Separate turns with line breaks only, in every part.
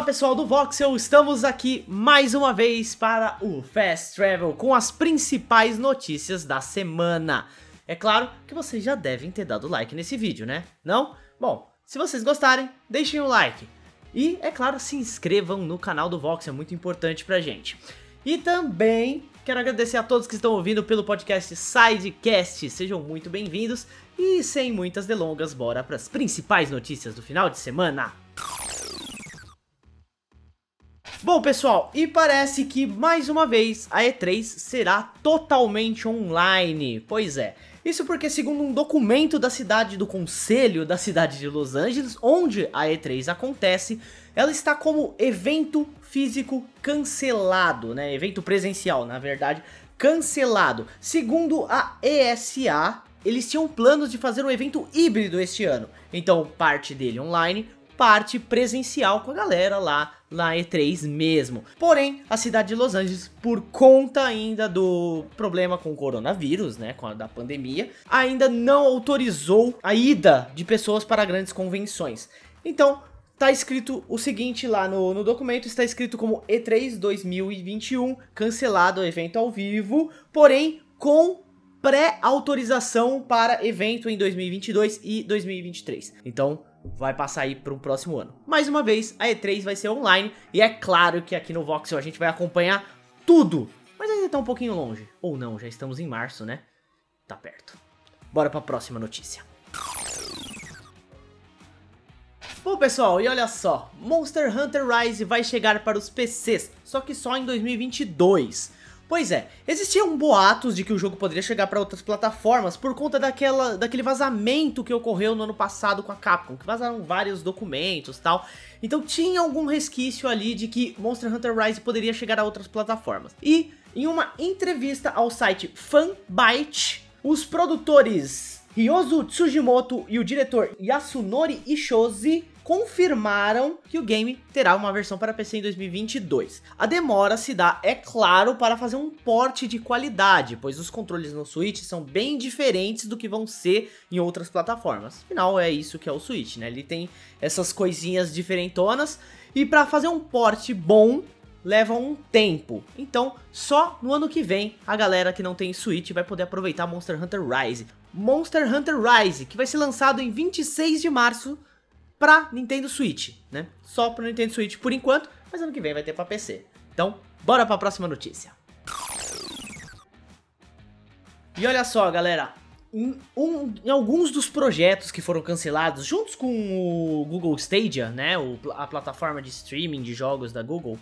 Fala pessoal do Voxel, estamos aqui mais uma vez para o Fast Travel com as principais notícias da semana. É claro que vocês já devem ter dado like nesse vídeo, né? Não? Bom, se vocês gostarem, deixem o like. E, é claro, se inscrevam no canal do Voxel, é muito importante pra gente. E também quero agradecer a todos que estão ouvindo pelo podcast Sidecast, sejam muito bem-vindos. E sem muitas delongas, bora para as principais notícias do final de semana. Bom, pessoal, e parece que mais uma vez a E3 será totalmente online. Pois é. Isso porque, segundo um documento da cidade do Conselho da cidade de Los Angeles, onde a E3 acontece, ela está como evento físico cancelado, né? Evento presencial, na verdade, cancelado. Segundo a ESA, eles tinham planos de fazer um evento híbrido este ano. Então, parte dele online, parte presencial com a galera lá na E3 mesmo. Porém, a cidade de Los Angeles, por conta ainda do problema com o coronavírus, né, com a da pandemia, ainda não autorizou a ida de pessoas para grandes convenções. Então, tá escrito o seguinte lá no, no documento, está escrito como E3 2021, cancelado o evento ao vivo, porém com pré-autorização para evento em 2022 e 2023. Então, vai passar aí para um próximo ano. Mais uma vez, a E3 vai ser online e é claro que aqui no Voxel a gente vai acompanhar tudo, mas ainda tá um pouquinho longe. Ou não, já estamos em março, né? Tá perto. Bora para a próxima notícia. Bom pessoal, e olha só, Monster Hunter Rise vai chegar para os PCs, só que só em 2022. Pois é, existiam boatos de que o jogo poderia chegar para outras plataformas por conta daquela, daquele vazamento que ocorreu no ano passado com a Capcom, que vazaram vários documentos tal. Então tinha algum resquício ali de que Monster Hunter Rise poderia chegar a outras plataformas. E em uma entrevista ao site Fanbyte, os produtores Ryozu Tsujimoto e o diretor Yasunori Ishozi confirmaram que o game terá uma versão para PC em 2022. A demora se dá, é claro, para fazer um porte de qualidade, pois os controles no Switch são bem diferentes do que vão ser em outras plataformas. Afinal, é isso que é o Switch, né? Ele tem essas coisinhas diferentonas e para fazer um porte bom leva um tempo. Então, só no ano que vem a galera que não tem Switch vai poder aproveitar Monster Hunter Rise. Monster Hunter Rise, que vai ser lançado em 26 de março pra Nintendo Switch, né? Só pro Nintendo Switch por enquanto, mas ano que vem vai ter pra PC. Então, bora pra próxima notícia. E olha só, galera, em, um, em, alguns dos projetos que foram cancelados, juntos com o Google Stadia, né, o, a plataforma de streaming de jogos da Google,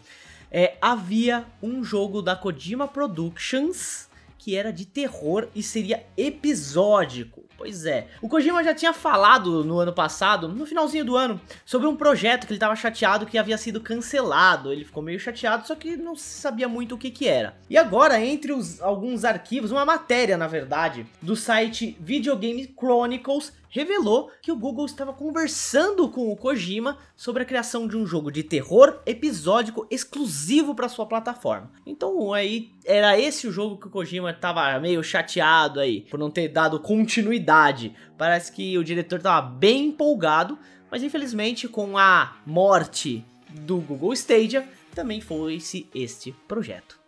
é, havia um jogo da Kojima Productions que era de terror e seria episódico. Pois é. O Kojima já tinha falado no ano passado, no finalzinho do ano, sobre um projeto que ele estava chateado que havia sido cancelado. Ele ficou meio chateado, só que não sabia muito o que que era. E agora, entre os, alguns arquivos, uma matéria, na verdade, do site Videogame Chronicles, revelou que o Google estava conversando com o Kojima sobre a criação de um jogo de terror episódico exclusivo para sua plataforma. Então aí era esse o jogo que o Kojima estava meio chateado aí por não ter dado continuidade. Parece que o diretor estava bem empolgado, mas infelizmente com a morte do Google Stadia também foi-se este projeto.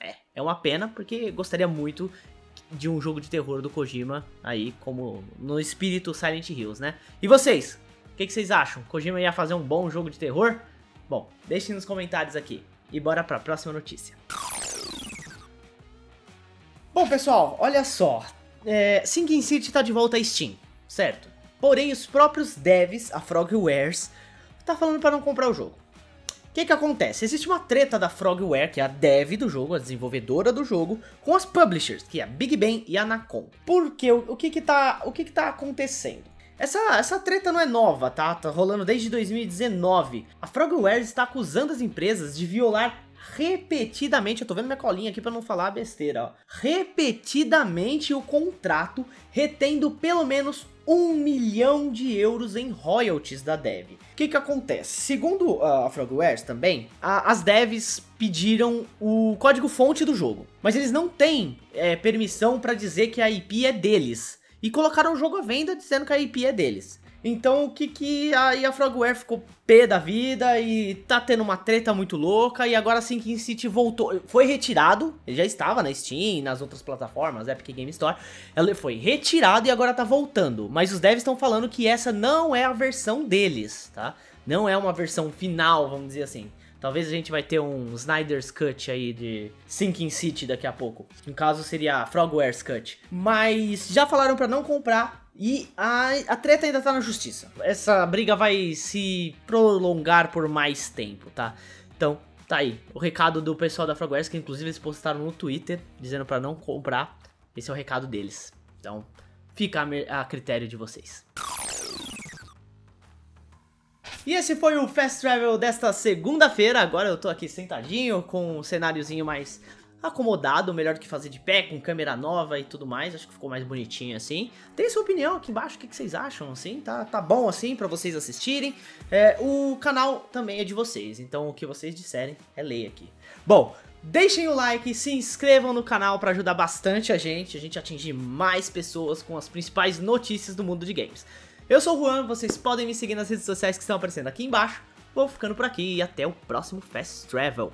É, é uma pena porque gostaria muito de um jogo de terror do Kojima aí, como no espírito Silent Hills, né? E vocês? O que, que, vocês acham? Kojima ia fazer um bom jogo de terror? Bom, deixem nos comentários aqui. E bora pra próxima notícia. Bom, pessoal, olha só. É, Sinking City tá de volta à Steam, certo? Porém, os próprios devs, a Frogwares, tá falando para não comprar o jogo que que acontece? Existe uma treta da Frogware, que é a dev do jogo, a desenvolvedora do jogo, com as publishers, que é a Big Bang e a Nacon. Porque o, o que que tá, o que que tá acontecendo? Essa, essa treta não é nova, tá? Tá rolando desde 2019. A Frogware está acusando as empresas de violar repetidamente, eu tô vendo minha colinha aqui para não falar besteira, ó. Repetidamente o contrato, retendo pelo menos um milhão de euros em royalties da dev. O que que acontece? Segundo a Frogwares também, a, as devs pediram o código-fonte do jogo, mas eles não têm é, permissão para dizer que a IP é deles. E colocaram o jogo à venda dizendo que a IP é deles. Então o que que aí a Frogware ficou pé da vida e tá tendo uma treta muito louca e agora sim que City voltou, foi retirado, ele já estava na Steam, nas outras plataformas, Epic Game Store, ele foi retirado e agora tá voltando, mas os devs estão falando que essa não é a versão deles, tá? Não é uma versão final, vamos dizer assim. Talvez a gente vai ter um Snyder's Cut aí de Sinking City daqui a pouco. No caso seria Frogware's Cut. Mas já falaram para não comprar e a, a treta ainda tá na justiça. Essa briga vai se prolongar por mais tempo, tá? Então, tá aí. O recado do pessoal da Frogwares, que inclusive eles postaram no Twitter, dizendo para não comprar. Esse é o recado deles. Então, fica a, a critério de vocês. E esse foi o Fast Travel desta segunda-feira. Agora eu tô aqui sentadinho com um cenáriozinho mais acomodado, melhor do que fazer de pé, com câmera nova e tudo mais. Acho que ficou mais bonitinho assim. Tem sua opinião aqui embaixo, o que, que vocês acham, assim? Tá, tá bom assim para vocês assistirem. É, o canal também é de vocês, então o que vocês disserem é lei aqui. Bom, Deixem o like, se inscrevam no canal para ajudar bastante a gente, a gente atingir mais pessoas com as principais notícias do mundo de games. Eu sou o Juan, vocês podem me seguir nas redes sociais que estão aparecendo aqui embaixo. Vou ficando por aqui e até o próximo Fast Travel.